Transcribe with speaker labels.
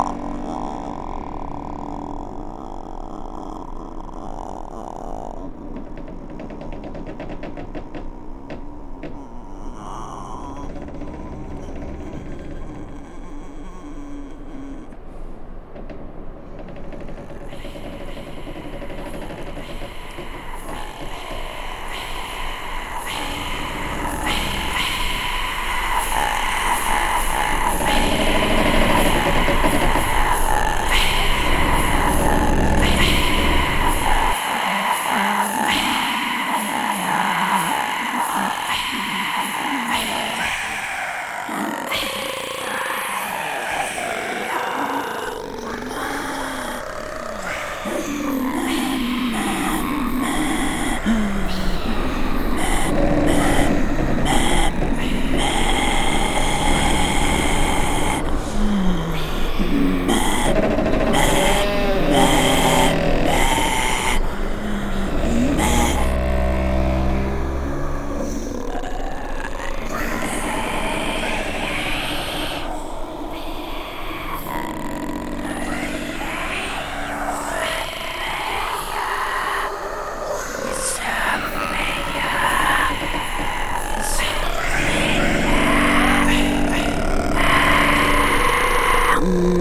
Speaker 1: all. Mm-hmm.